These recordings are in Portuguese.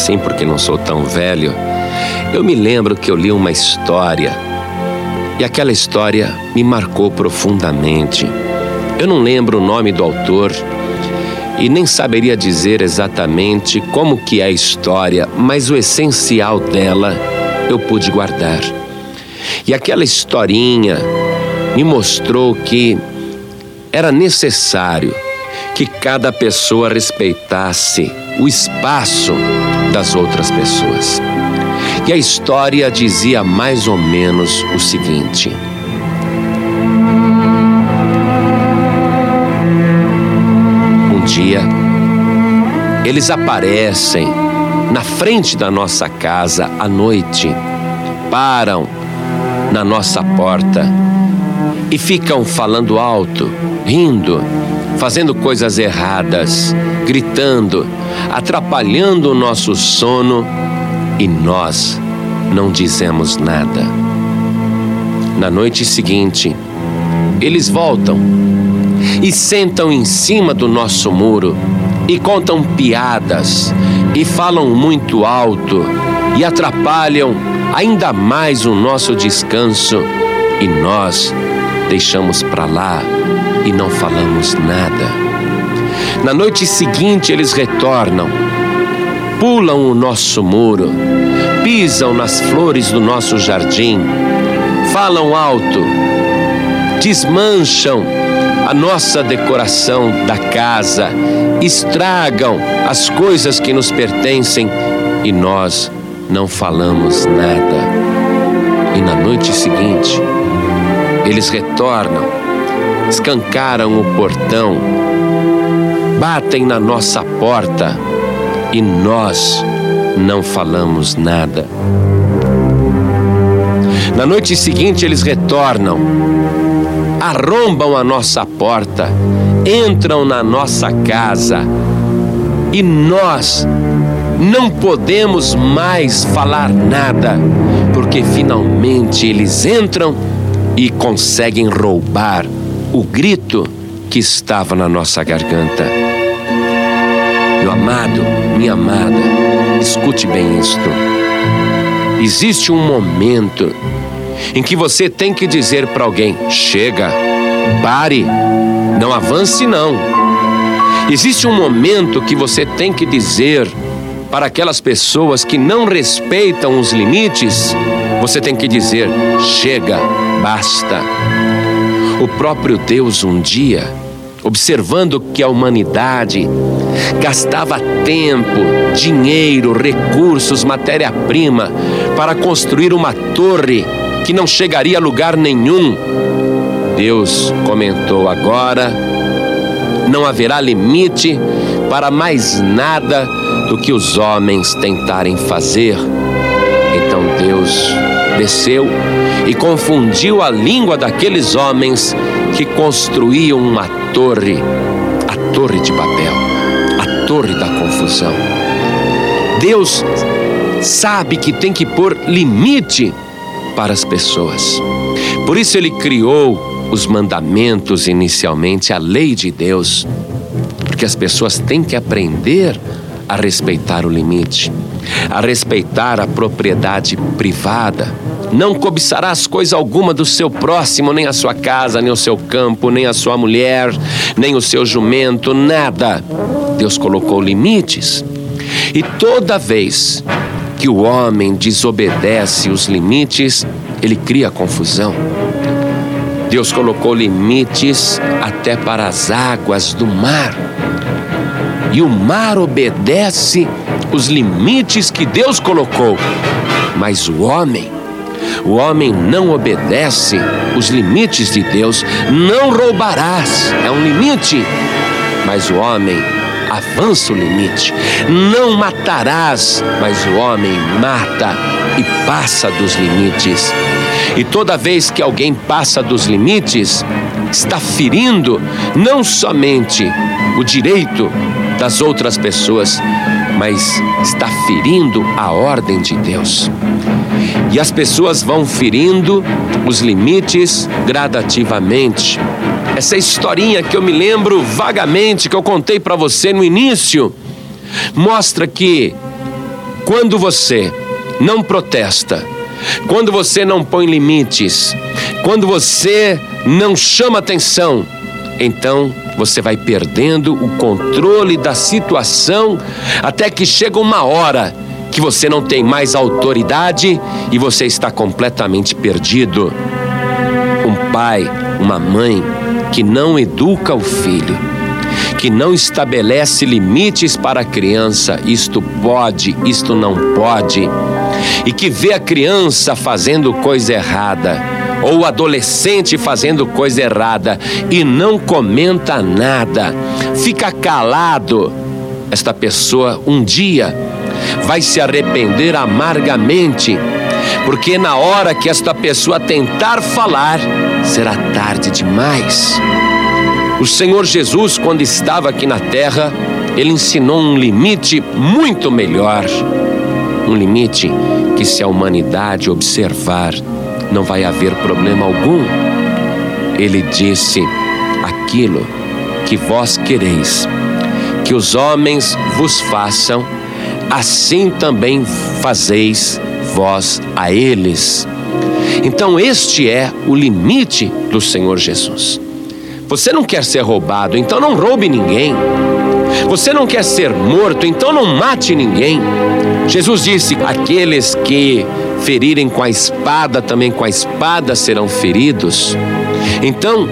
assim porque não sou tão velho, eu me lembro que eu li uma história e aquela história me marcou profundamente. Eu não lembro o nome do autor e nem saberia dizer exatamente como que é a história, mas o essencial dela eu pude guardar. E aquela historinha me mostrou que era necessário que cada pessoa respeitasse o espaço das outras pessoas. E a história dizia mais ou menos o seguinte: Um dia, eles aparecem na frente da nossa casa à noite, param na nossa porta e ficam falando alto, rindo, fazendo coisas erradas, gritando, atrapalhando o nosso sono e nós não dizemos nada. Na noite seguinte, eles voltam e sentam em cima do nosso muro e contam piadas e falam muito alto e atrapalham ainda mais o nosso descanso e nós deixamos para lá e não falamos nada. Na noite seguinte eles retornam, pulam o nosso muro, pisam nas flores do nosso jardim, falam alto, desmancham a nossa decoração da casa, estragam as coisas que nos pertencem e nós não falamos nada. E na noite seguinte, eles retornam, escancaram o portão, batem na nossa porta. E nós não falamos nada. Na noite seguinte, eles retornam, arrombam a nossa porta, entram na nossa casa. E nós não podemos mais falar nada, porque finalmente eles entram e conseguem roubar o grito que estava na nossa garganta. Meu amado, minha amada, escute bem isto. Existe um momento em que você tem que dizer para alguém: chega, pare, não avance não. Existe um momento que você tem que dizer para aquelas pessoas que não respeitam os limites, você tem que dizer: chega, basta. O próprio Deus, um dia, observando que a humanidade gastava tempo, dinheiro, recursos, matéria-prima para construir uma torre que não chegaria a lugar nenhum, Deus comentou agora: não haverá limite para mais nada do que os homens tentarem fazer. Então Deus desceu e confundiu a língua daqueles homens que construíam uma torre, a Torre de Babel, a Torre da Confusão. Deus sabe que tem que pôr limite para as pessoas. Por isso ele criou os mandamentos inicialmente, a lei de Deus, porque as pessoas têm que aprender a respeitar o limite, a respeitar a propriedade privada. Não cobiçarás coisa alguma do seu próximo, nem a sua casa, nem o seu campo, nem a sua mulher, nem o seu jumento, nada. Deus colocou limites. E toda vez que o homem desobedece os limites, ele cria confusão. Deus colocou limites até para as águas do mar e o mar obedece os limites que Deus colocou. Mas o homem, o homem não obedece os limites de Deus. Não roubarás, é um limite. Mas o homem avança o limite. Não matarás, mas o homem mata e passa dos limites. E toda vez que alguém passa dos limites, está ferindo não somente o direito das outras pessoas, mas está ferindo a ordem de Deus. E as pessoas vão ferindo os limites gradativamente. Essa historinha que eu me lembro vagamente, que eu contei para você no início, mostra que quando você não protesta, quando você não põe limites, quando você não chama atenção, então você vai perdendo o controle da situação até que chega uma hora que você não tem mais autoridade e você está completamente perdido. Um pai, uma mãe que não educa o filho, que não estabelece limites para a criança, isto pode, isto não pode, e que vê a criança fazendo coisa errada, ou o adolescente fazendo coisa errada e não comenta nada, fica calado, esta pessoa um dia vai se arrepender amargamente, porque na hora que esta pessoa tentar falar, será tarde demais. O Senhor Jesus, quando estava aqui na terra, ele ensinou um limite muito melhor. Um limite que, se a humanidade observar, não vai haver problema algum. Ele disse: Aquilo que vós quereis que os homens vos façam, assim também fazeis vós a eles. Então, este é o limite do Senhor Jesus. Você não quer ser roubado, então não roube ninguém. Você não quer ser morto, então não mate ninguém. Jesus disse: aqueles que ferirem com a espada, também com a espada serão feridos. Então,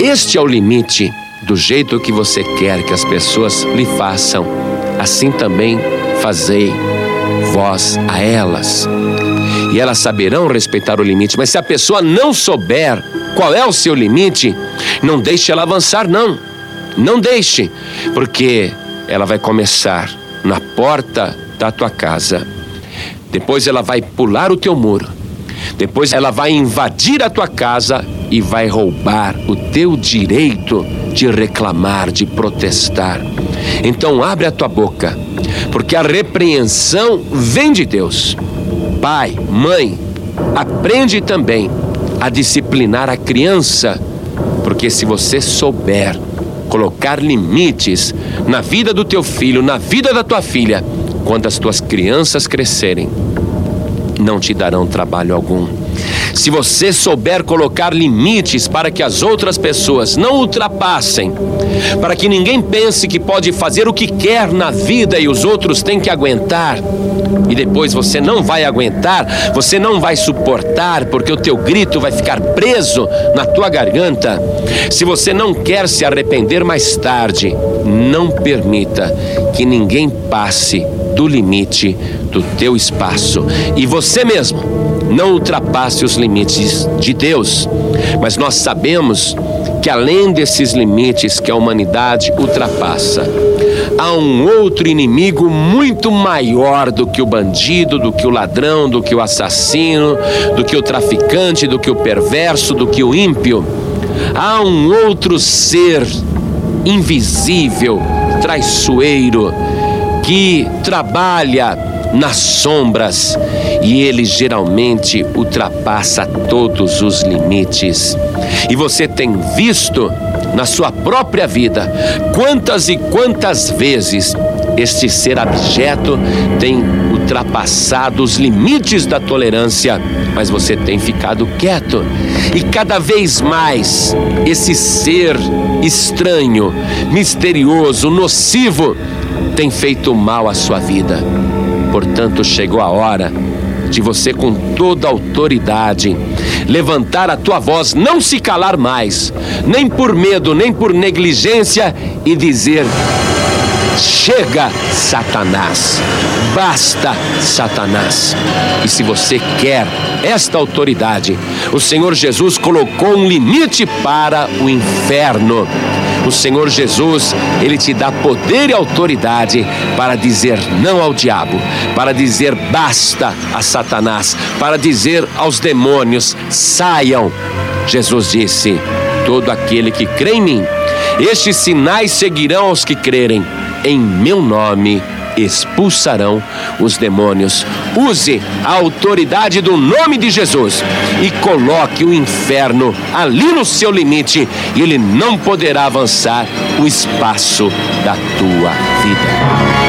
este é o limite. Do jeito que você quer que as pessoas lhe façam, assim também fazei vós a elas. E elas saberão respeitar o limite, mas se a pessoa não souber qual é o seu limite, não deixe ela avançar, não. Não deixe, porque ela vai começar na porta da tua casa. Depois ela vai pular o teu muro. Depois ela vai invadir a tua casa e vai roubar o teu direito de reclamar, de protestar. Então abre a tua boca, porque a repreensão vem de Deus. Pai, mãe, aprende também a disciplinar a criança, porque se você souber colocar limites na vida do teu filho, na vida da tua filha, quando as tuas crianças crescerem, não te darão trabalho algum. Se você souber colocar limites para que as outras pessoas não ultrapassem, para que ninguém pense que pode fazer o que quer na vida e os outros têm que aguentar, e depois você não vai aguentar, você não vai suportar, porque o teu grito vai ficar preso na tua garganta. Se você não quer se arrepender mais tarde, não permita que ninguém passe do limite do teu espaço. E você mesmo não ultrapasse os limites de Deus. Mas nós sabemos que além desses limites que a humanidade ultrapassa, há um outro inimigo muito maior do que o bandido, do que o ladrão, do que o assassino, do que o traficante, do que o perverso, do que o ímpio. Há um outro ser invisível, traiçoeiro, que trabalha nas sombras e ele geralmente ultrapassa todos os limites. E você tem visto na sua própria vida quantas e quantas vezes este ser abjeto tem ultrapassado os limites da tolerância, mas você tem ficado quieto. E cada vez mais esse ser estranho, misterioso, nocivo tem feito mal à sua vida. Portanto, chegou a hora de você, com toda autoridade, levantar a tua voz, não se calar mais, nem por medo, nem por negligência, e dizer: Chega, Satanás! Basta, Satanás! E se você quer esta autoridade, o Senhor Jesus colocou um limite para o inferno. O Senhor Jesus, ele te dá poder e autoridade para dizer não ao diabo, para dizer basta a Satanás, para dizer aos demônios: saiam. Jesus disse: todo aquele que crê em mim, estes sinais seguirão aos que crerem em meu nome expulsarão os demônios. Use a autoridade do nome de Jesus e coloque o inferno ali no seu limite e ele não poderá avançar o espaço da tua vida.